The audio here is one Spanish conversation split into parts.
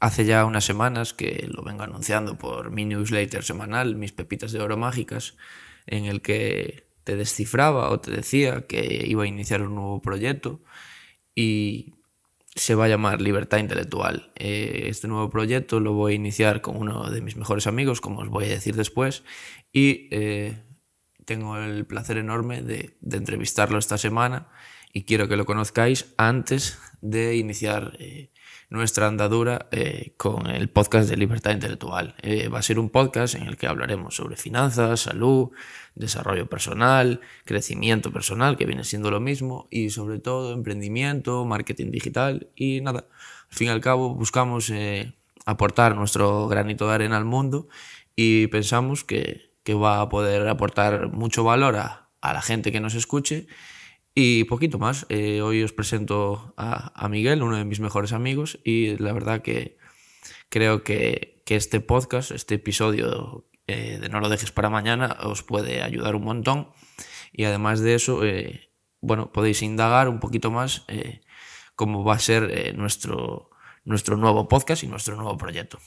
hace ya unas semanas que lo vengo anunciando por mi newsletter semanal, mis pepitas de oro mágicas, en el que te descifraba o te decía que iba a iniciar un nuevo proyecto y se va a llamar Libertad Intelectual. Eh, este nuevo proyecto lo voy a iniciar con uno de mis mejores amigos, como os voy a decir después, y eh, tengo el placer enorme de, entrevistarlo esta semana y quiero que lo conozcáis antes de iniciar eh, nuestra andadura con el podcast de Libertad Intelectual. va a ser un podcast en el que hablaremos sobre finanzas, salud, desarrollo personal, crecimiento personal, que viene siendo lo mismo, y sobre todo emprendimiento, marketing digital y nada. Al fin y al cabo buscamos eh, aportar nuestro granito de arena al mundo y pensamos que, que va a poder aportar mucho valor a, a, la gente que nos escuche y poquito más. Eh, hoy os presento a, Miguel, uno de mis mejores amigos, y la verdad que creo que, que este podcast, este episodio eh, de no lo dejes para mañana os puede ayudar un montón y además de eso, eh, bueno, podéis indagar un poquito más cómo va a ser nuestro, nuestro nuevo podcast y nuestro nuevo proyecto.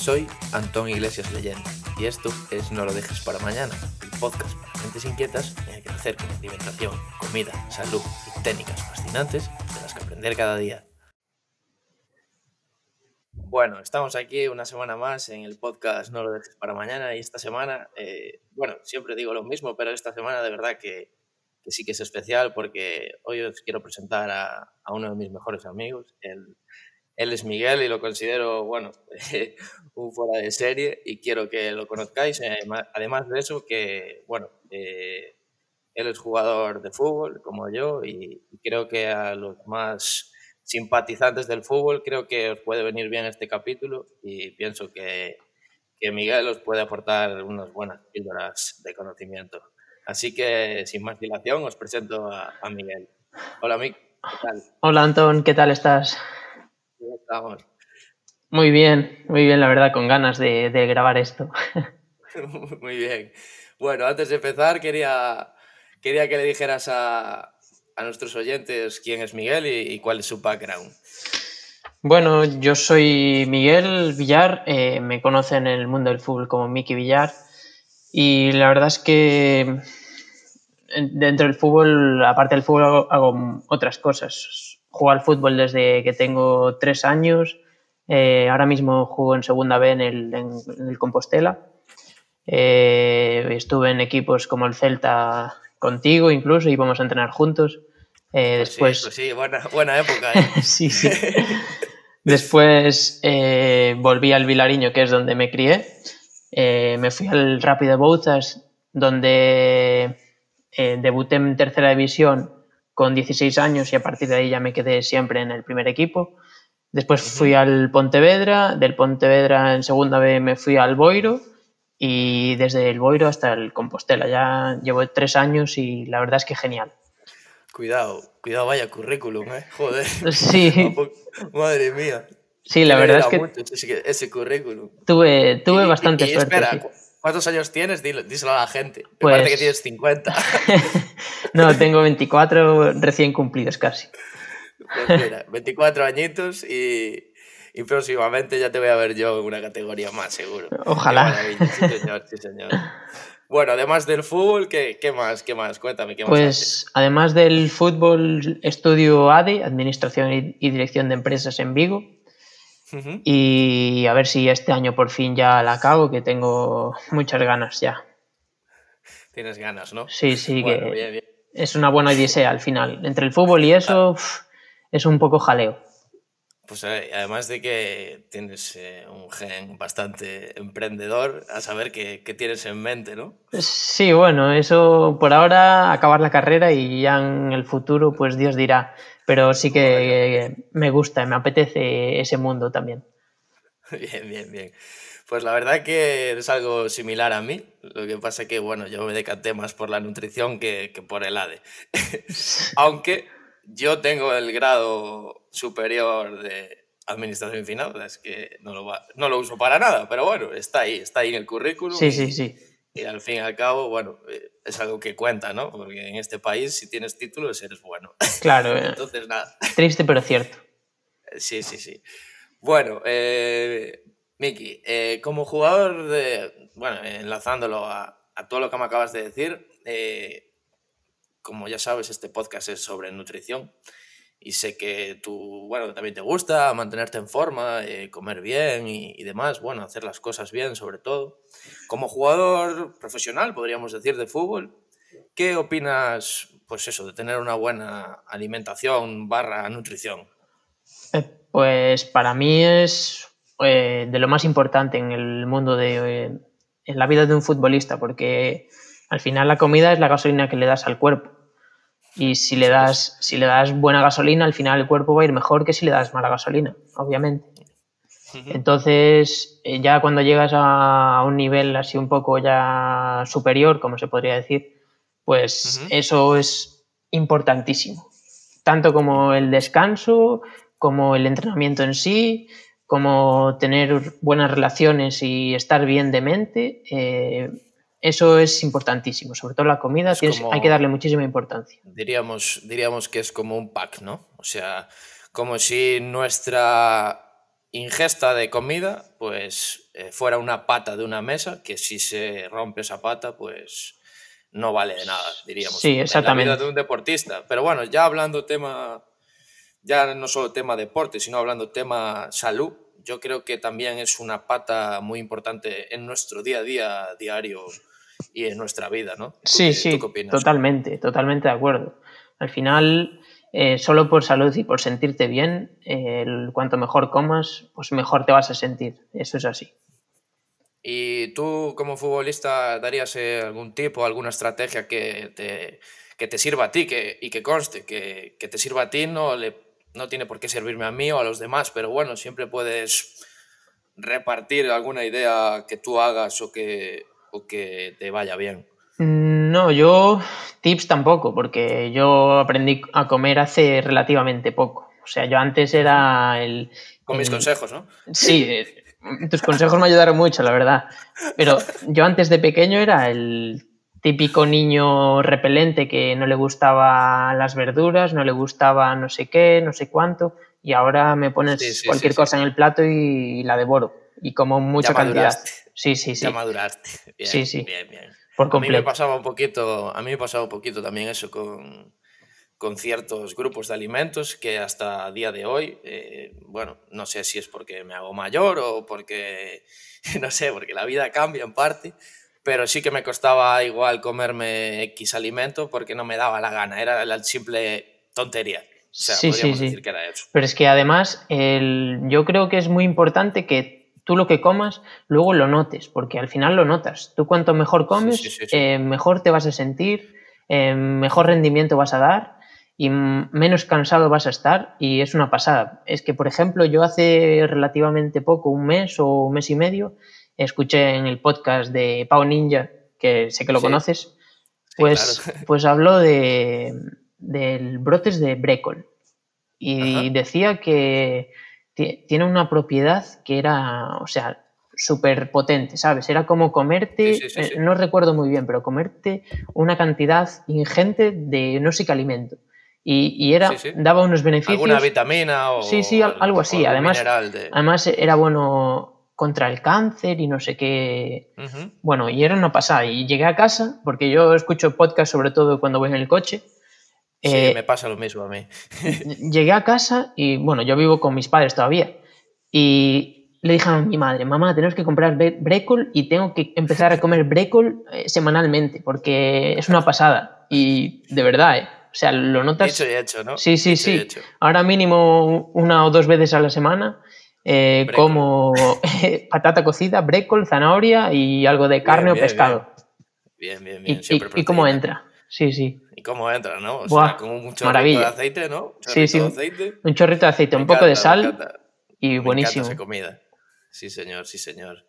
Soy Antón Iglesias Leyenda y esto es No lo dejes para mañana, el podcast para mentes inquietas en el que hacer con alimentación, comida, salud y técnicas fascinantes de las que aprender cada día. Bueno, estamos aquí una semana más en el podcast No lo dejes para mañana y esta semana, eh, bueno, siempre digo lo mismo, pero esta semana de verdad que, sí que es especial porque hoy os quiero presentar a, a uno de mis mejores amigos, el él es Miguel y lo considero, bueno, un fuera de serie y quiero que lo conozcáis. Eh, además de eso, que, bueno, eh, él es jugador de fútbol como yo y, creo que a los más simpatizantes del fútbol creo que os puede venir bien este capítulo y pienso que, que Miguel os puede aportar unas buenas píldoras de conocimiento. Así que, sin más dilación, os presento a, a Miguel. Hola, Mick. Hola, Antón. ¿Qué tal estás? Muy bien, muy bien, la verdad, con ganas de, grabar esto. muy bien. Bueno, antes de empezar, quería, quería que le dijeras a, nuestros oyentes quién es Miguel y, cuál es su background. Bueno, yo soy Miguel Villar, eh, me conocen en el mundo del fútbol como Miki Villar y la verdad es que dentro del fútbol, aparte del fútbol, hago otras cosas juego al fútbol desde que tengo tres años. Eh, ahora mismo juego en segunda B en el, Compostela. Eh, estuve en equipos como el Celta contigo, incluso íbamos a entrenar juntos. Eh, pues después... Sí, pues sí, buena, buena época. sí, sí. Después volví al Vilariño, que es donde me crié. me fui al Rápido Bouzas, donde debuté en tercera división con 16 años y a partir de ahí ya me quedé siempre en el primer equipo. Después fui al Pontevedra, del Pontevedra en segunda vez me fui al Boiro y desde el Boiro hasta el Compostela. Ya llevo tres años y la verdad es que genial. Cuidado, cuidado, vaya currículum, ¿eh? Joder. Sí. Madre mía. Sí, la verdad es que... ese, currículum. Tuve, tuve bastante suerte. ¿Cuántos años tienes? díselo a la gente. Me parece que pues tienes 50. no, tengo 24 recién cumplidos casi. Pues mira, 24 añitos y, y, próximamente ya te voy a ver yo en una categoría más, seguro. Ojalá. Sí, señor, sí, señor. Bueno, además del fútbol, ¿qué, qué más? ¿Qué más? Cuéntame, ¿qué más Pues además del fútbol, estudio ADE, Administración y Dirección de Empresas en Vigo. Y a ver si este año por fin ya la acabo, que tengo muchas ganas ya. Tienes ganas, ¿no? Sí, sí, que es una buena odisea al final. Entre el fútbol y eso es un poco jaleo. Pues eh, además de que tienes eh, un gen bastante emprendedor, a saber qué, tienes en mente, ¿no? Sí, bueno, eso por ahora acabar la carrera y ya en el futuro, pues Dios dirá. Pero sí que me gusta, me apetece ese mundo también. Bien, bien, bien. Pues la verdad que es algo similar a mí. Lo que pasa que, bueno, yo me decanté más por la nutrición que, que por el ADE. Aunque yo tengo el grado superior de, administración y finanzas, que no lo, va, no lo uso para nada, pero bueno, está ahí, está ahí en el currículum. Sí, sí, sí. Y al fin y al cabo, bueno, eh, es algo que cuenta, ¿no? Porque en este país, si tienes títulos, eres bueno. Claro. Eh. Entonces, nada. Triste, pero cierto. Sí, sí, sí. Bueno, eh, Miki, eh, como jugador de, bueno, enlazándolo a, a, todo lo que me acabas de decir, eh, como ya sabes, este podcast es sobre nutrición y sé que tú, bueno, también te gusta mantenerte en forma, eh, comer bien y, demás, bueno, hacer las cosas bien sobre todo. Como jugador profesional, podríamos decir, de fútbol, ¿qué opinas, pues eso, de tener una buena alimentación barra nutrición? Eh, pues para mí es eh, de lo más importante en el mundo de, en la vida de un futbolista, porque al final la comida es la gasolina que le das al cuerpo. Y si le das, si le das buena gasolina, al final el cuerpo va a ir mejor que si le das mala gasolina, obviamente. Entonces, eh, ya cuando llegas a un nivel así un poco ya superior, como se podría decir, pues uh -huh. eso es importantísimo. Tanto como el descanso, como el entrenamiento en sí, como tener buenas relaciones y estar bien de mente, eh, eso es importantísimo. Sobre todo la comida, tienes, como, hay que darle muchísima importancia. Diríamos, diríamos que es como un pack, ¿no? O sea, como si nuestra ingesta de comida, pues eh, fuera una pata de una mesa, que si se rompe esa pata, pues no vale de nada, diríamos. Sí, exactamente. En la vida de un deportista. Pero bueno, ya hablando tema ya no solo tema deporte, sino hablando tema salud, yo creo que también es una pata muy importante en nuestro día a día diario y en nuestra vida, ¿no? Sí, qué, sí, totalmente, totalmente de acuerdo. Al final, eh, solo por salud y por sentirte bien, eh, cuanto mejor comas, pues mejor te vas a sentir. Eso es así. ¿Y tú como futbolista darías eh, algún tipo, alguna estrategia que te, que te sirva a ti que, y que conste, que, que te sirva a ti, no le no tiene por qué servirme a mí o a los demás, pero bueno, siempre puedes repartir alguna idea que tú hagas o que, que te vaya bien. No, yo tips tampoco, porque yo aprendí a comer hace relativamente poco. O sea, yo antes era el... Con mis el, consejos, ¿no? Sí, eh, tus consejos me ayudaron mucho, la verdad. Pero yo antes de pequeño era el típico niño repelente que no le gustaba las verduras, no le gustaba no sé qué, no sé cuánto, y ahora me pones sí, sí, cualquier sí, cosa en el plato y, la devoro, y como mucha cantidad. Sí, sí, sí. Ya maduraste. Bien, sí, sí. Bien, bien. Por completo. A mí me pasaba un poquito, a mí me pasaba un poquito también eso con, con ciertos grupos de alimentos que hasta día de hoy, eh, bueno, no sé si es porque me hago mayor o porque, no sé, porque la vida cambia en parte, pero sí que me costaba igual comerme X alimento porque no me daba la gana, era la simple tontería. O sea, sí, podríamos sí, decir sí. que era eso. Pero es que además el, yo creo que es muy importante que tú lo que comas luego lo notes, porque al final lo notas. Tú cuanto mejor comes, Sí, sí, sí, sí. eh, mejor te vas a sentir, eh, mejor rendimiento vas a dar y menos cansado vas a estar y es una pasada. Es que, por ejemplo, yo hace relativamente poco, un mes o un mes y medio, escuché en el podcast de Pau Ninja, que sé que lo conoces, pues, claro. pues habló de, del brotes de brécol y Ajá. decía que tiene una propiedad que era, o sea, súper potente, ¿sabes? Era como comerte, Sí, sí, sí, eh, no recuerdo muy bien, pero comerte una cantidad ingente de no sé qué alimento. Y, y era, daba unos beneficios. ¿Alguna vitamina o Sí, sí, al- algo o así. Además, de... además era bueno contra el cáncer y no sé qué. Bueno, y era una pasada. Y llegué a casa, porque yo escucho podcast sobre todo cuando voy en el coche. Sí, eh, me pasa lo mismo a mí. llegué a casa y bueno, yo vivo con mis padres todavía. Y le dije a mi madre, mamá, tenemos que comprar brécol y tengo que empezar a comer brécol eh, semanalmente porque es una pasada. Y de verdad, ¿eh? O sea, lo notas. Dicho y hecho, ¿no? Sí, sí, y sí. hecho. Ahora mínimo una o dos veces a la semana eh, como patata cocida, brécol, zanahoria y algo de carne Bien, o pescado. Bien, bien, Y, bien. y- Siempre y cómo entra. Sí, sí. ¿Y cómo entra, no? O Buah, sea, con un chorrito maravilla. de aceite, ¿no? Un Sí, chorrito sí. de aceite. Un chorrito de aceite, Me un poco de sal y Me buenísimo. esa comida. Sí, señor, sí, señor.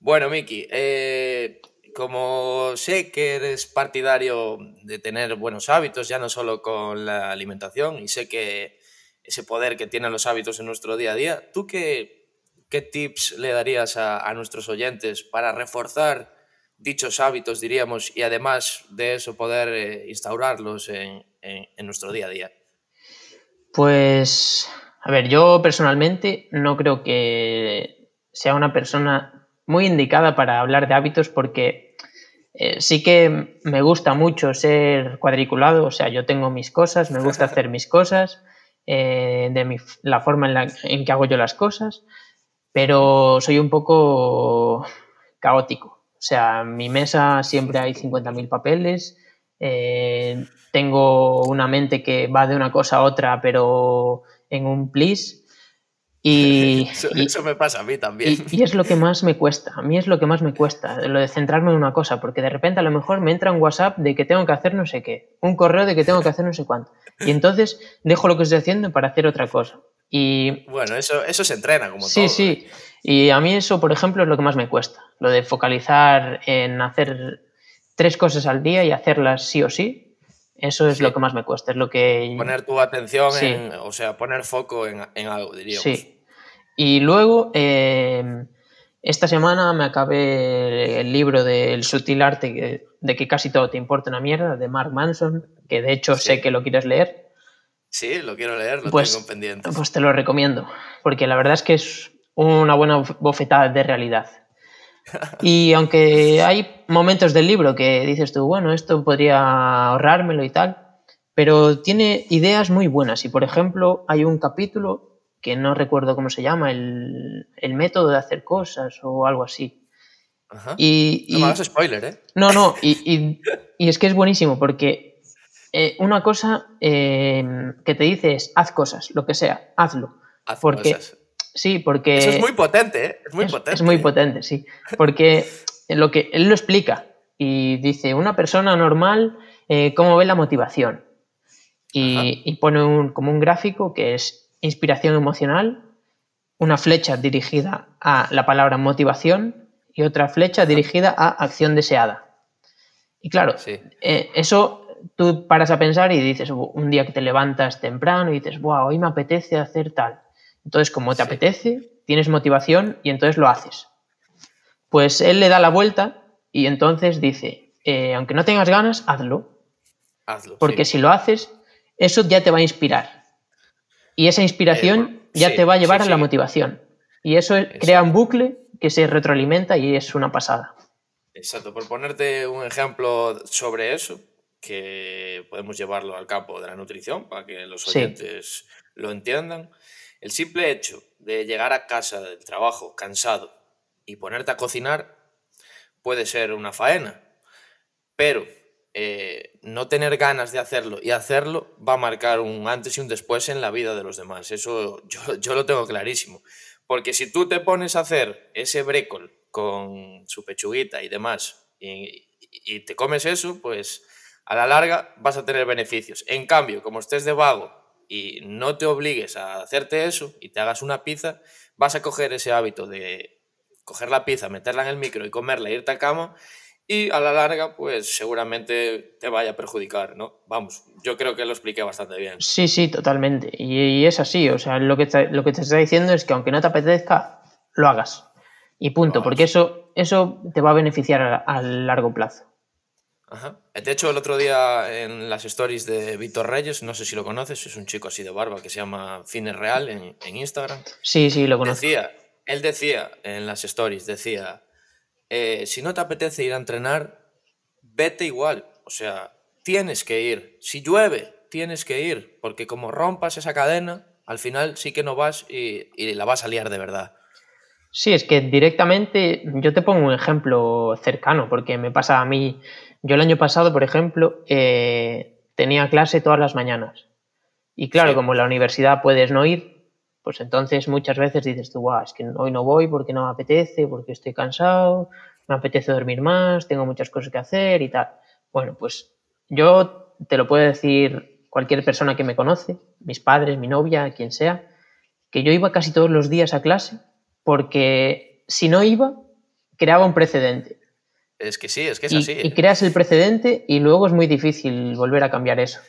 Bueno, Miki, eh, como sé que eres partidario de tener buenos hábitos, ya no solo con la alimentación, y sé que ese poder que tienen los hábitos en nuestro día a día. ¿Tú qué, qué tips le darías a, nuestros oyentes para reforzar dichos hábitos, diríamos, y además de eso poder eh, instaurarlos en, en nuestro día a día? Pues, a ver, yo personalmente no creo que sea una persona muy indicada para hablar de hábitos porque eh, sí que me gusta mucho ser cuadriculado, o sea, yo tengo mis cosas, me gusta hacer mis cosas, eh, de la forma en, que hago yo las cosas, pero soy un poco caótico. O sea, en mi mesa siempre hay 50.000 papeles, eh, tengo una mente que va de una cosa a otra, pero en un plis. Y, eso, me pasa a mí también. Y, es lo que más me cuesta. A mí es lo que más me cuesta, lo de centrarme en una cosa, porque de repente a lo mejor me entra un WhatsApp de que tengo que hacer no sé qué, un correo de que tengo que hacer no sé cuánto. Y entonces dejo lo que estoy haciendo para hacer otra cosa. Y, bueno, eso, eso se entrena como sí, todo. Sí, sí. Y a mí eso, por ejemplo, es lo que más me cuesta. Lo de focalizar en hacer tres cosas al día y hacerlas sí o sí, eso es lo que más me cuesta, es lo que... Poner tu atención, en, o sea, poner foco en, algo, diríamos. Sí. Y luego, eh, esta semana me acabé el libro del sutil arte de que casi todo te importa una mierda, de Mark Manson, que de hecho sé que lo quieres leer. Sí, lo quiero leer, lo pues, tengo pendiente. Pues te lo recomiendo, porque la verdad es que es una buena bofetada de realidad. Y aunque hay momentos del libro que dices tú, bueno, esto podría ahorrármelo y tal, pero tiene ideas muy buenas. Y por ejemplo, hay un capítulo que no recuerdo cómo se llama, el, método de hacer cosas o algo así. Y, no me hagas spoiler, ¿eh? No, no, y, es que es buenísimo porque eh, una cosa eh, que te dice es haz cosas, lo que sea, hazlo. Haz porque, cosas. Sí, porque... Eso es muy potente, ¿eh? Es muy potente. Es muy potente, sí. Porque lo que él lo explica y dice, una persona normal, eh, ¿cómo ve la motivación? Y, pone un, como un gráfico que es inspiración emocional, una flecha dirigida a la palabra motivación y otra flecha dirigida a acción deseada. Y claro, eh, eso tú paras a pensar y dices, un día que te levantas temprano y dices, wow, hoy me apetece hacer tal. Entonces, como te apetece, tienes motivación y entonces lo haces. Pues él le da la vuelta y entonces dice, eh, aunque no tengas ganas, hazlo. Hazlo. Porque si lo haces, eso ya te va a inspirar. Y esa inspiración eh, ya te va a llevar a la motivación. Y eso crea un bucle que se retroalimenta y es una pasada. Exacto. Por ponerte un ejemplo sobre eso, que podemos llevarlo al campo de la nutrición para que los oyentes lo entiendan. El simple hecho de llegar a casa del trabajo cansado y ponerte a cocinar puede ser una faena, pero eh, no tener ganas de hacerlo y hacerlo va a marcar un antes y un después en la vida de los demás. Eso yo, lo tengo clarísimo. Porque si tú te pones a hacer ese brécol con su pechuguita y demás y, y te comes eso, pues a la larga vas a tener beneficios. En cambio, como estés de vago y no te obligues a hacerte eso y te hagas una pizza, vas a coger ese hábito de coger la pizza, meterla en el micro y comerla, e irte a cama y a la larga, pues seguramente te vaya a perjudicar, ¿no? Vamos, yo creo que lo expliqué bastante bien. Sí, sí, totalmente. Y, es así, o sea, lo que, te, lo que te está diciendo es que aunque no te apetezca, lo hagas. Y punto, porque eso, eso te va a beneficiar a largo plazo. Ajá. De hecho, el otro día en las stories de Víctor Reyes, no sé si lo conoces, es un chico así de barba que se llama Fines Real en, Instagram. Sí, sí, lo conozco. Decía, él decía en las stories, decía, eh, si no te apetece ir a entrenar, vete igual. O sea, tienes que ir. Si llueve, tienes que ir, porque como rompas esa cadena, al final sí que no vas y, y la vas a liar de verdad. Sí, es que directamente, yo te pongo un ejemplo cercano, porque me pasa a mí yo el año pasado, por ejemplo, eh, tenía clase todas las mañanas. Y claro, como en la universidad puedes no ir, pues entonces muchas veces dices tú, es que hoy no voy porque no me apetece, porque estoy cansado, me apetece dormir más, tengo muchas cosas que hacer y tal. Bueno, pues yo te lo puedo decir cualquier persona que me conoce, mis padres, mi novia, quien sea, que yo iba casi todos los días a clase porque si no iba, creaba un precedente. Es que sí, es que es y, así. Y creas el precedente y luego es muy difícil volver a cambiar eso.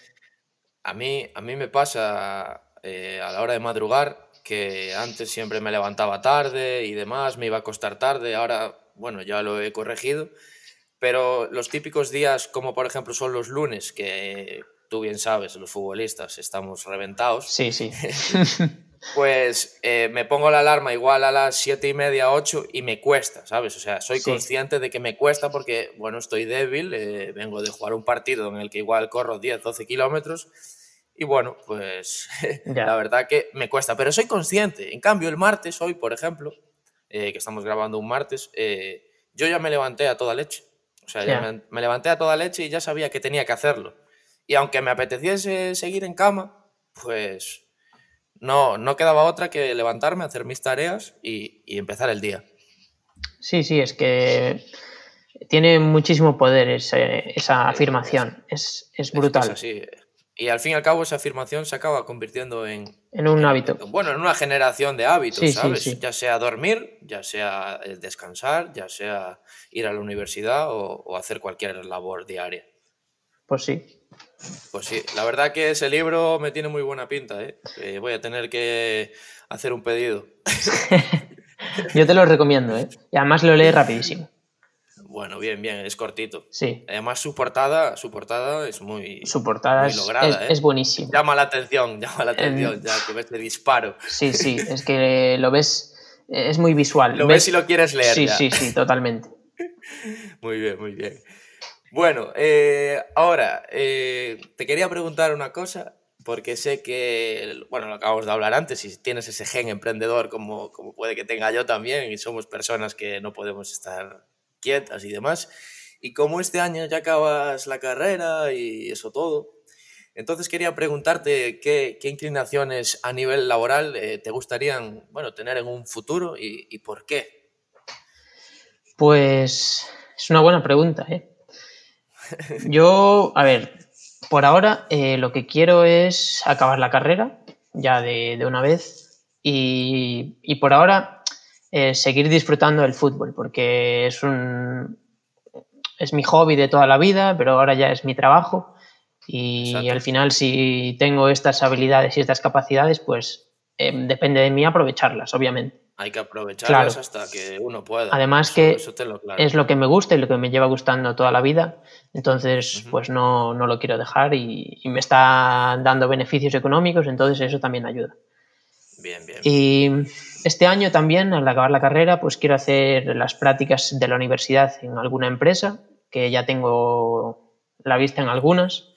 A mí, a mí me pasa eh, a la hora de madrugar, que antes siempre me levantaba tarde y demás, me iba a acostar tarde, ahora, bueno, ya lo he corregido, pero los típicos días, como por ejemplo son los lunes, que tú bien sabes, los futbolistas estamos reventados. Sí, sí. pues eh, me pongo la alarma igual a las siete y media, 8 y me cuesta, ¿sabes? O sea, soy consciente de que me cuesta porque, bueno, estoy débil, eh, vengo de jugar un partido en el que igual corro 10, 12 kilómetros y bueno, pues la verdad que me cuesta, pero soy consciente. En cambio, el martes, hoy, por ejemplo, eh, que estamos grabando un martes, yo ya me levanté a toda leche. O sea, ya me, me levanté a toda leche y ya sabía que tenía que hacerlo. Y aunque me apeteciese seguir en cama, pues no, no quedaba otra que levantarme, hacer mis tareas y, empezar el día. Sí, sí, es que tiene muchísimo poder esa afirmación, es, brutal. Y al fin y al cabo esa afirmación se acaba convirtiendo en... En un hábito. bueno, en una generación de hábitos, ¿sabes? ya sea dormir, ya sea descansar, ya sea ir a la universidad o hacer cualquier labor diaria. Pues sí, pues sí, la verdad que ese libro me tiene muy buena pinta, ¿eh? eh voy a tener que hacer un pedido. Yo te lo recomiendo, ¿eh? Y además lo lees rapidísimo. Bueno, bien, bien, es cortito. Sí. Además su portada, su portada es muy, su portada es, lograda, es, ¿eh? buenísimo. Llama la atención, llama la atención, ya que ves el disparo. Sí, sí, es que lo ves, es muy visual. Lo ves, si lo quieres leer. Sí, sí, sí, totalmente. muy bien, muy bien. Bueno, eh, ahora, eh, te quería preguntar una cosa, porque sé que, bueno, lo acabamos de hablar antes, y tienes ese gen emprendedor como, como puede que tenga yo también, y somos personas que no podemos estar quietas y demás, y como este año ya acabas la carrera y eso todo, entonces quería preguntarte qué, inclinaciones a nivel laboral eh, te gustarían, bueno, tener en un futuro y, y por qué. Pues es una buena pregunta, ¿eh? Yo, a ver, por ahora eh, lo que quiero es acabar la carrera ya de, una vez y, por ahora eh, seguir disfrutando del fútbol porque es un es mi hobby de toda la vida, pero ahora ya es mi trabajo y al final si tengo estas habilidades y estas capacidades, pues em, depende de mí aprovecharlas, obviamente. Hay que aprovecharlas hasta que uno pueda. Además que es lo que me gusta y lo que me lleva gustando toda la vida. Entonces, pues no, no, lo quiero dejar y, me está dando beneficios económicos, entonces eso también ayuda. Bien, bien. Y este año también, al acabar la carrera, pues quiero hacer las prácticas de la universidad en alguna empresa, que ya tengo la vista en algunas.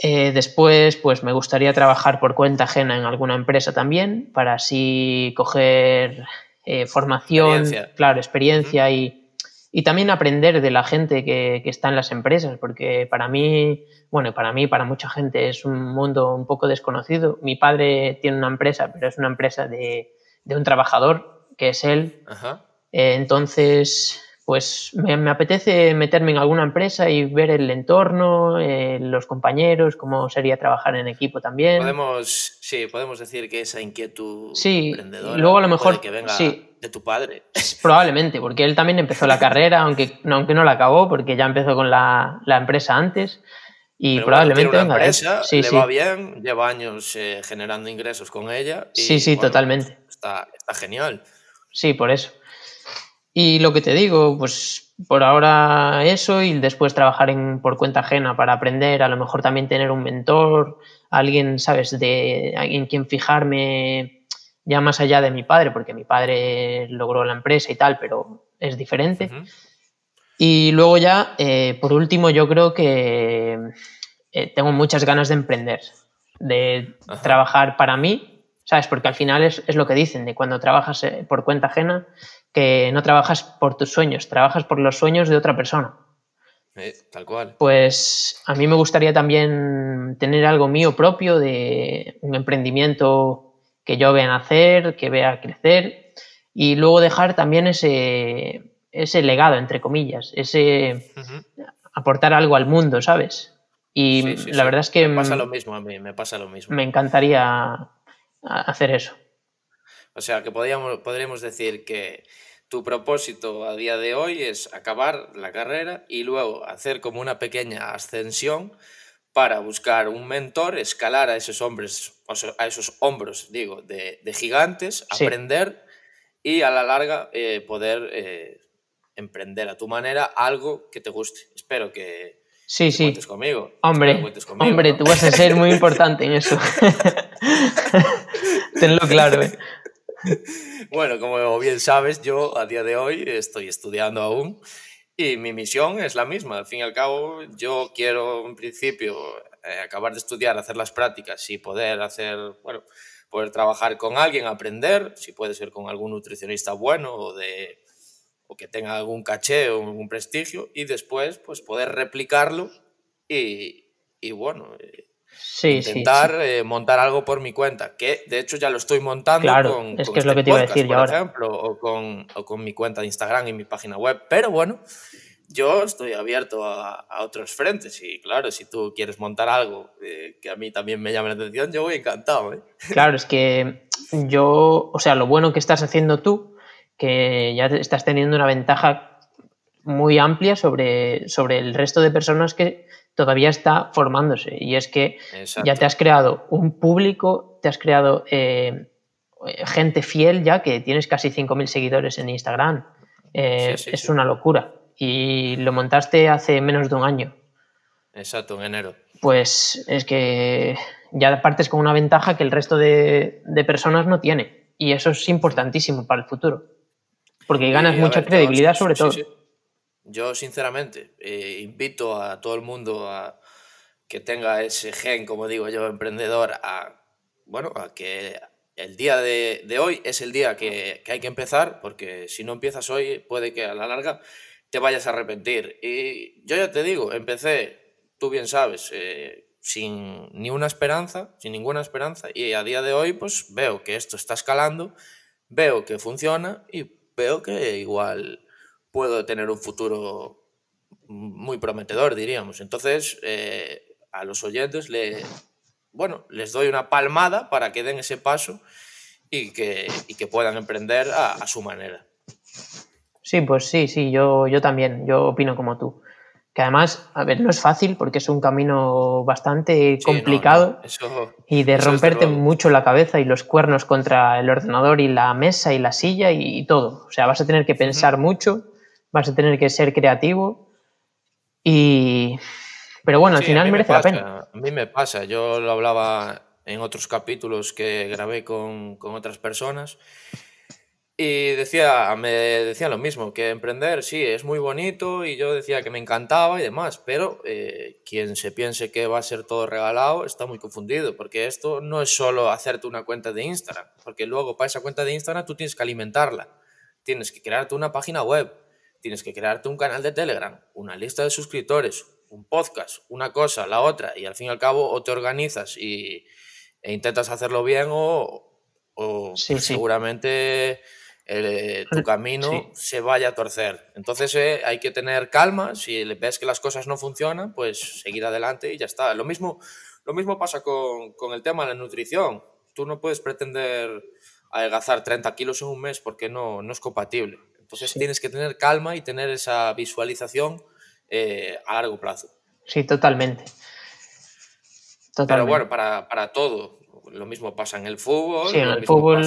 Eh, después, pues me gustaría trabajar por cuenta ajena en alguna empresa también, para así coger eh, formación, claro, experiencia y, también aprender de la gente que, está en las empresas, porque para mí, bueno, para mí, para mucha gente es un mundo un poco desconocido. Mi padre tiene una empresa, pero es una empresa de, un trabajador, que es él. Eh, entonces, pues me, apetece meterme en alguna empresa y ver el entorno, eh, los compañeros, cómo sería trabajar en equipo también. Podemos, sí, podemos decir que esa inquietud sí, luego a lo mejor que venga de tu padre. Probablemente, porque él también empezó la carrera, aunque, aunque no la acabó, porque ya empezó con la, empresa antes. Y probablemente venga empresa, sí, le va bien, lleva años eh, generando ingresos con ella. sí, sí, totalmente. Está, está genial. Sí, por eso. Y lo que te digo, pues por ahora eso y después trabajar en, por cuenta ajena para aprender, a lo mejor también tener un mentor, alguien, ¿sabes?, de en quien fijarme ya más allá de mi padre, porque mi padre logró la empresa y tal, pero es diferente. Y luego ya, eh, por último, yo creo que eh, tengo muchas ganas de emprender, de trabajar para mí, ¿sabes? Porque al final es, es, lo que dicen, de cuando trabajas eh, por cuenta ajena, que no trabajas por tus sueños, trabajas por los sueños de otra persona. tal cual. Pues a mí me gustaría también tener algo mío propio de un emprendimiento que yo vea nacer, que vea crecer y luego dejar también ese, ese legado, entre comillas, ese aportar algo al mundo, ¿sabes? Y la verdad es que... Me pasa lo mismo a mí, me pasa lo mismo. Me encantaría hacer eso. O sea, que podríamos, podríamos decir que tu propósito a día de hoy es acabar la carrera y luego hacer como una pequeña ascensión para buscar un mentor, escalar a esos hombres, a esos hombros, digo, de, gigantes, aprender y a la larga eh, poder eh, emprender a tu manera algo que te guste. Espero que, sí, sí. cuentes conmigo. Hombre, hombre, tú vas a ser muy importante en eso. Tenlo claro. ¿eh? Bueno, como bien sabes, yo a día de hoy estoy estudiando aún y mi misión es la misma. Al fin y al cabo, yo quiero en principio eh, acabar de estudiar, hacer las prácticas y poder hacer, bueno, poder trabajar con alguien, aprender, si puede ser con algún nutricionista bueno o de o que tenga algún caché o algún prestigio y después pues poder replicarlo y, y bueno, eh, intentar eh, montar algo por mi cuenta, que de hecho ya lo estoy montando con, es que es lo este que te iba a decir por ejemplo, o con, o con mi cuenta de Instagram y mi página web, pero bueno, yo estoy abierto a, a, otros frentes y claro, si tú quieres montar algo eh, que a mí también me llame la atención, yo voy encantado. ¿eh? Claro, es que yo, o sea, lo bueno que estás haciendo tú, que ya estás teniendo una ventaja muy amplia sobre, sobre el resto de personas que todavía está formándose. Y es que ya te has creado un público, te has creado eh, gente fiel ya, que tienes casi 5.000 seguidores en Instagram. Eh, es una locura. Y lo montaste hace menos de un año. Exacto, en enero. Pues es que ya partes con una ventaja que el resto de, personas no tiene. Y eso es importantísimo para el futuro. Porque ganas mucha credibilidad sobre todo. Yo, sinceramente, eh, invito a todo el mundo a que tenga ese gen, como digo yo, emprendedor, a, bueno, a que el día de, hoy es el día que, hay que empezar, porque si no empiezas hoy, puede que a la larga te vayas a arrepentir. Y yo ya te digo, empecé, tú bien sabes, eh, sin ni una esperanza, sin ninguna esperanza, y a día de hoy, pues veo que esto está escalando, veo que funciona y veo que igual puedo tener un futuro muy prometedor, diríamos. Entonces, eh, a los oyentes le, bueno, les doy una palmada para que den ese paso y que, que puedan emprender a, su manera. Sí, pues sí, sí, yo, yo también, yo opino como tú. Que además, a ver, no es fácil porque es un camino bastante complicado y de romperte mucho la cabeza y los cuernos contra el ordenador y la mesa y la silla y, todo. O sea, vas a tener que pensar mucho vas a tener que ser creativo y... Pero bueno, al final merece la pena. A mí me pasa, yo lo hablaba en otros capítulos que grabé con, con otras personas y decía, me decía lo mismo, que emprender sí, es muy bonito y yo decía que me encantaba y demás, pero eh, quien se piense que va a ser todo regalado está muy confundido, porque esto no es solo hacerte una cuenta de Instagram, porque luego para esa cuenta de Instagram tú tienes que alimentarla, tienes que crearte una página web, tienes que crearte un canal de Telegram, una lista de suscriptores, un podcast, una cosa, la otra, y al fin y al cabo o te organizas y, e intentas hacerlo bien o, o seguramente eh, tu camino se vaya a torcer. Entonces eh, hay que tener calma, si ves que las cosas no funcionan, pues seguir adelante y ya está. Lo mismo, lo mismo pasa con, con el tema de la nutrición. Tú no puedes pretender adelgazar 30 kilos en un mes porque no, no es compatible. Entonces tienes que tener calma y tener esa visualización eh, a largo plazo. Sí, totalmente. Pero bueno, para, para, todo. Lo mismo pasa en el fútbol. Sí, en el fútbol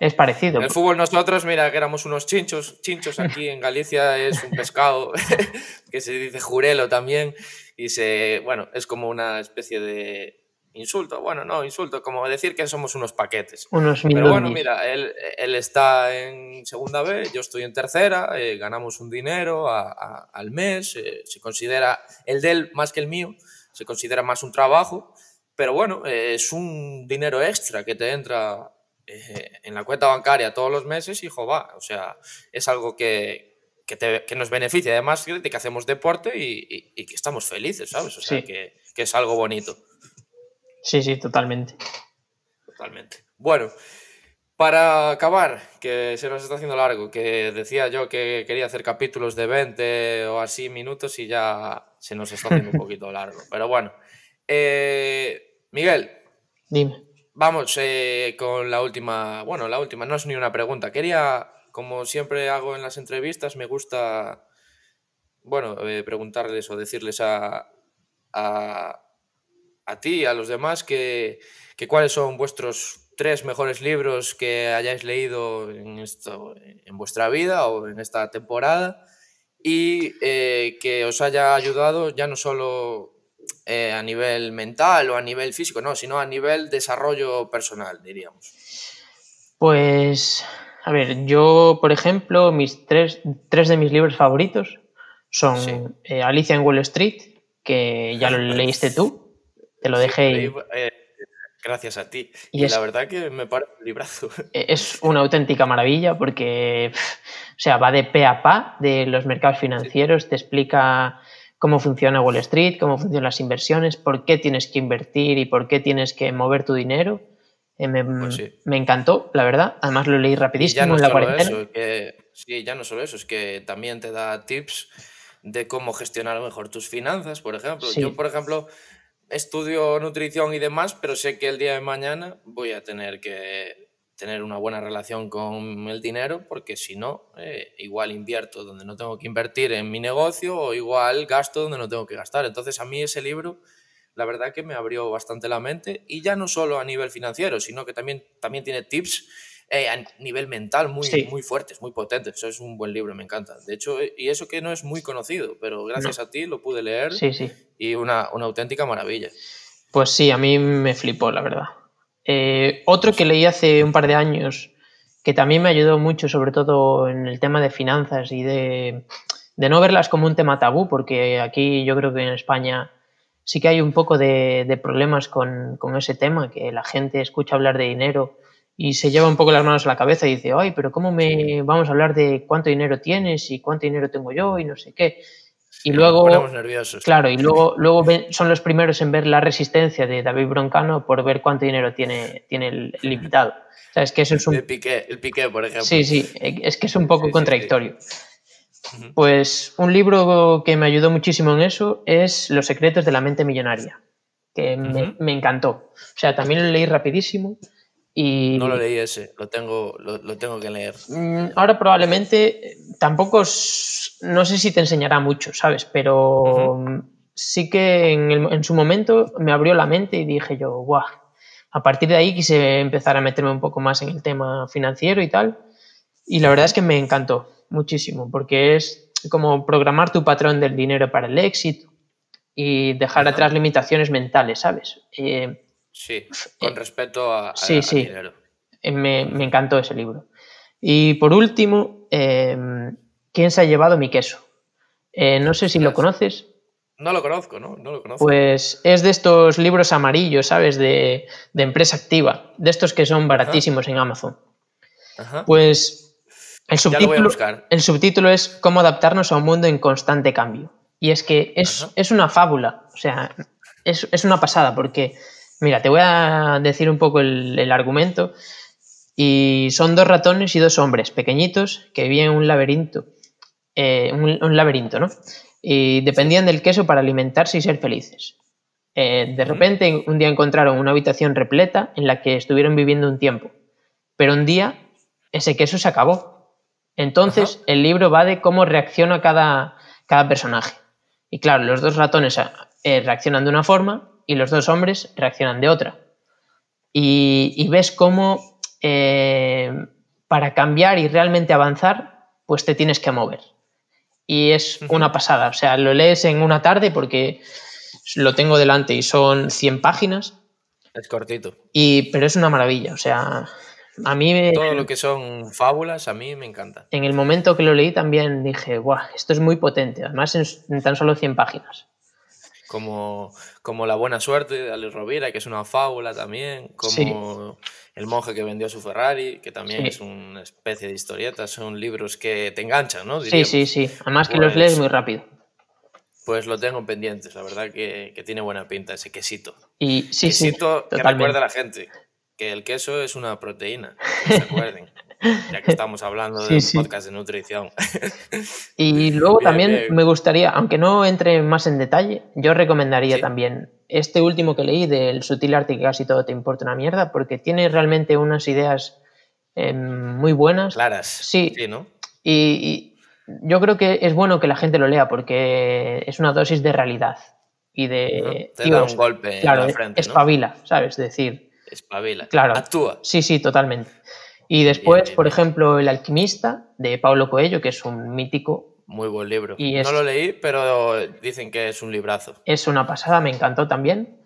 es parecido. En el fútbol nosotros, mira, que éramos unos chinchos. Chinchos aquí en Galicia es un pescado que se dice jurelo también. Y se, bueno, es como una especie de, insulto, bueno, no, insulto, como decir que somos unos paquetes. Unos Pero bueno, mira, él, él, está en segunda B, yo estoy en tercera, eh, ganamos un dinero al mes, eh, se considera el de él más que el mío, se considera más un trabajo, pero bueno, eh, es un dinero extra que te entra en la cuenta bancaria todos los meses y, va, o sea, es algo que, que, te, que, nos beneficia, además de que hacemos deporte y, y, que estamos felices, ¿sabes? O sea, que, que es algo bonito. Sí, sí, totalmente. Totalmente. Bueno, para acabar, que se nos está haciendo largo, que decía yo que quería hacer capítulos de 20 o así minutos y ya se nos está haciendo un poquito largo. Pero bueno, eh, Miguel. Dime. Vamos eh, con la última, bueno, la última, no es ni una pregunta. Quería, como siempre hago en las entrevistas, me gusta, bueno, eh, preguntarles o decirles a, a a ti y a los demás que, que cuáles son vuestros tres mejores libros que hayáis leído en, esto, en vuestra vida o en esta temporada y eh, que os haya ayudado ya no solo eh, a nivel mental o a nivel físico, no, sino a nivel desarrollo personal, diríamos. Pues, a ver, yo, por ejemplo, mis tres, tres de mis libros favoritos son eh, Alicia en Wall Street, que ya lo leíste tú, te lo dejé. gracias a ti. Y, la verdad que me parece un librazo. Es una auténtica maravilla porque, o sea, va de pe a pa de los mercados financieros, te explica cómo funciona Wall Street, cómo funcionan las inversiones, por qué tienes que invertir y por qué tienes que mover tu dinero. Eh, pues me, encantó, la verdad. Además lo leí rapidísimo en la cuarentena. sí, ya no solo eso, es que también te da tips de cómo gestionar mejor tus finanzas, por ejemplo. Yo, por ejemplo, estudio nutrición y demás, pero sé que el día de mañana voy a tener que tener una buena relación con el dinero, porque si no, eh, igual invierto donde no tengo que invertir en mi negocio o igual gasto donde no tengo que gastar. Entonces a mí ese libro, la verdad que me abrió bastante la mente y ya no solo a nivel financiero, sino que también, también tiene tips eh, a nivel mental muy, muy fuertes, muy potentes. Eso es un buen libro, me encanta. De hecho, y eso que no es muy conocido, pero gracias a ti lo pude leer sí, sí. y una, una auténtica maravilla. Pues sí, a mí me flipó, la verdad. Eh, otro que leí hace un par de años, que también me ayudó mucho, sobre todo en el tema de finanzas y de, no verlas como un tema tabú, porque aquí yo creo que en España sí que hay un poco de, problemas con, ese tema, que la gente escucha hablar de dinero y se lleva un poco las manos a la cabeza y dice, ay, pero ¿cómo me vamos a hablar de cuánto dinero tienes y cuánto dinero tengo yo y no sé qué? Y luego, claro, y luego, luego son los primeros en ver la resistencia de David Broncano por ver cuánto dinero tiene, tiene el, invitado. O que eso es un... El piqué, el piqué, por ejemplo. Sí, sí, es que es un poco contradictorio. Pues un libro que me ayudó muchísimo en eso es Los secretos de la mente millonaria, que me, me, encantó. O sea, también lo leí rapidísimo y... No lo leí ese, lo tengo, lo, lo tengo que leer. Mm, ahora probablemente tampoco no sé si te enseñará mucho, ¿sabes? Pero sí que en, su momento me abrió la mente y dije yo, guau. A partir de ahí quise empezar a meterme un poco más en el tema financiero y tal. Y la verdad es que me encantó muchísimo, porque es como programar tu patrón del dinero para el éxito y dejar atrás limitaciones mentales, ¿sabes? Eh, sí, con respecto a, sí, sí. dinero. Eh, me, me, encantó ese libro. Y por último, em, ¿quién se ha llevado mi queso? Eh, no sé si lo conoces. No lo conozco, ¿no? No lo conozco. Pues es de estos libros amarillos, ¿sabes? De, empresa activa, de estos que son baratísimos en Amazon. Pues el subtítulo, el subtítulo es Cómo adaptarnos a un mundo en constante cambio. Y es que es, una fábula, o sea, es, una pasada, porque, mira, te voy a decir un poco el, el argumento. Y son dos ratones y dos hombres pequeñitos que vivían en un laberinto. Eh, un, laberinto, ¿no? Y dependían del queso para alimentarse y ser felices. Eh, de repente, un día encontraron una habitación repleta en la que estuvieron viviendo un tiempo. Pero un día, ese queso se acabó. Entonces, el libro va de cómo reacciona cada, cada personaje. Y claro, los dos ratones eh, reaccionan de una forma y los dos hombres reaccionan de otra. Y, y ves cómo eh, para cambiar y realmente avanzar, pues te tienes que mover. Y es una pasada. O sea, lo lees en una tarde porque lo tengo delante y son 100 páginas. Es cortito. Y, pero es una maravilla. O sea, a mí Todo lo que son fábulas, a mí me encanta. En el momento que lo leí también dije, guau, esto es muy potente. Además, en, tan solo 100 páginas. Como, como La buena suerte de Alex Rovira, que es una fábula también. Como... El monje que vendió su Ferrari, que también es una especie de historieta, son libros que te enganchan, ¿no? Sí, sí, sí. Además que los lees pues muy rápido. Pues lo tengo pendientes, la verdad que, tiene buena pinta ese quesito. Y sí, quesito que recuerda a la gente que el queso es una proteína, que se acuerden. ya que estamos hablando de un podcast de nutrición. Y luego también me gustaría, aunque no entre más en detalle, yo recomendaría también este último que leí del sutil arte que casi todo te importa una mierda, porque tiene realmente unas ideas em, muy buenas. Claras. Sí. ¿no? Y, yo creo que es bueno que la gente lo lea porque es una dosis de realidad. y de... Te da un golpe claro, en la frente, ¿no? espabila, ¿sabes? Es decir, Espabila. Claro. Actúa. sí, sí, totalmente. Y después, bien, por bien. ejemplo, El alquimista de Paulo Coelho, que es un mítico, Muy buen libro. Y No es- lo leí, pero dicen que es un librazo. es una pasada, me encantó también.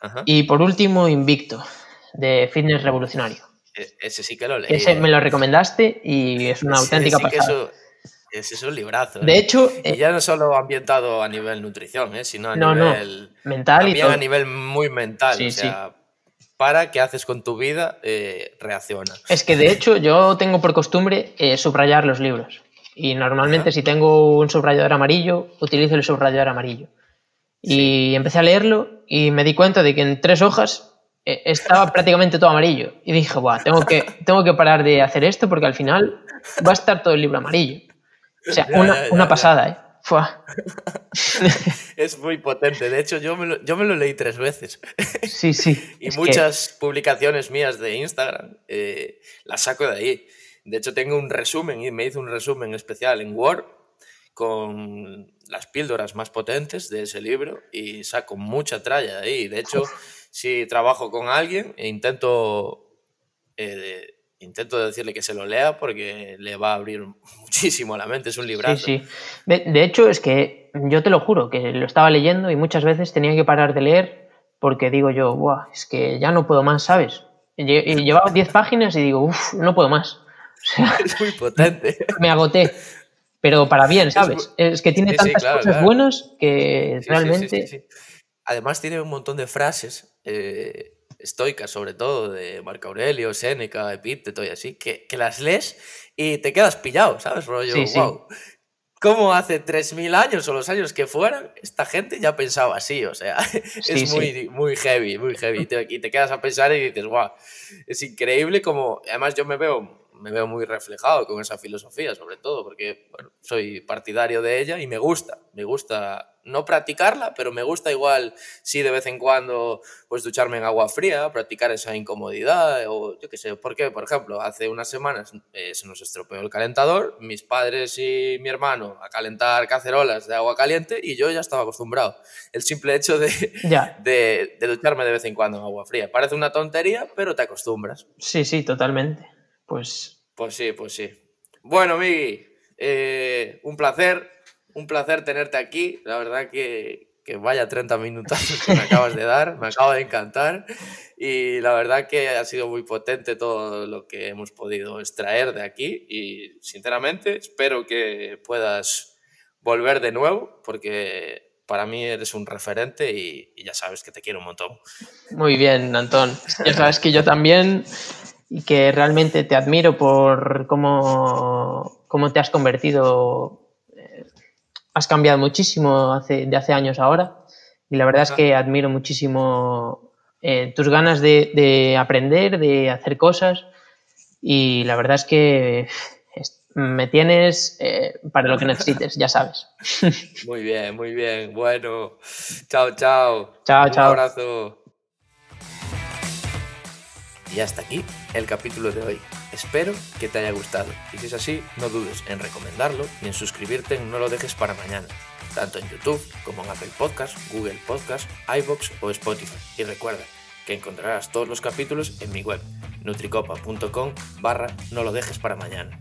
Ajá. Y por último, Invicto, de Fitness Revolucionario. E- Ese sí que lo leí. Ese eh. me lo recomendaste y es una auténtica sí que pasada. eso- ese es un librazo. De eh. hecho, Y eh, ya no solo ambientado a nivel nutrición, ¿eh? sino a No, no. nivel. mental y también todo. a nivel muy mental. Sí, o sea, para qué haces con tu vida, eh, reacciona. Es que de hecho yo tengo por costumbre eh, subrayar los libros. Y normalmente Ajá. si tengo un subrayador amarillo, utilizo el subrayador amarillo. Y empecé a leerlo y me di cuenta de que en tres hojas eh, estaba prácticamente todo amarillo. Y dije, Buah, tengo que, tengo que parar de hacer esto porque al final va a estar todo el libro amarillo. O sea, Ya, una, ya, ya, una pasada, ¿eh? Fua. Es muy potente. De hecho, yo me lo, yo me lo leí tres veces. Sí, sí. Y Es que- muchas publicaciones mías de Instagram eh, las saco de ahí. De hecho, tengo un resumen y me hice un resumen especial en Word con las píldoras más potentes de ese libro y saco mucha tralla de ahí. De hecho, si trabajo con alguien e intento, eh, intento decirle que se lo lea porque le va a abrir muchísimo la mente. Es un librazo. Sí, sí. De, hecho, es que yo te lo juro, que lo estaba leyendo y muchas veces tenía que parar de leer porque digo yo, Buah, es que ya no puedo más, ¿sabes? Y lle- y llevaba 10 páginas y digo, uff, no puedo más. O sea, Es muy potente. me agoté. Pero para bien, ¿sabes? Es, que tiene sí, sí, tantas claro, cosas claro. buenas que Sí, sí, sí, realmente... Además tiene un montón de frases eh, estoicas, sobre todo, de Marco Aurelio, Séneca, Epíteto y así, que, que las lees y te quedas pillado, ¿sabes? Rollo, Sí, sí. wow. ¿Cómo hace 3.000 años o los años que fueran, esta gente ya pensaba así? O sea, Sí, es sí. muy, muy heavy, muy heavy. Y te, y te quedas a pensar y dices, wow, es increíble como... Además yo me veo, me veo muy reflejado con esa filosofía, sobre todo, porque bueno, soy partidario de ella y me gusta, me gusta no practicarla, pero me gusta igual, sí, de vez en cuando, pues ducharme en agua fría, practicar esa incomodidad, o yo qué sé, porque, por ejemplo, hace unas semanas eh, se nos estropeó el calentador, mis padres y mi hermano a calentar cacerolas de agua caliente y yo ya estaba acostumbrado. El simple hecho de, Ya, de, de ducharme de vez en cuando en agua fría. Parece una tontería, pero te acostumbras. sí, sí, totalmente. Pues Pues sí, pues sí. Bueno, Migui, eh, un placer, un placer tenerte aquí. La verdad que, que vaya 30 minutos que me acabas de dar, me acaba de encantar. Y la verdad que ha sido muy potente todo lo que hemos podido extraer de aquí. Y sinceramente espero que puedas volver de nuevo, porque para mí eres un referente y, y ya sabes que te quiero un montón. Muy bien, Antón. Ya sabes que yo también y que realmente te admiro por cómo, cómo te has convertido. eh, Has cambiado muchísimo hace, de hace años ahora y la verdad es que admiro muchísimo eh, tus ganas de, de aprender, de hacer cosas y la verdad es que me tienes eh, para lo que necesites, ya sabes. Muy bien, muy bien. Bueno, chao, chao. Chao, Un chao. abrazo. Y hasta aquí el capítulo de hoy. Espero que te haya gustado. Y si es así, no dudes en recomendarlo y en suscribirte en No lo dejes para mañana, tanto en YouTube como en Apple Podcast, Google Podcast, iBox o Spotify. Y recuerda que encontrarás todos los capítulos en mi web, nutricopa.com barra no lo dejes para mañana.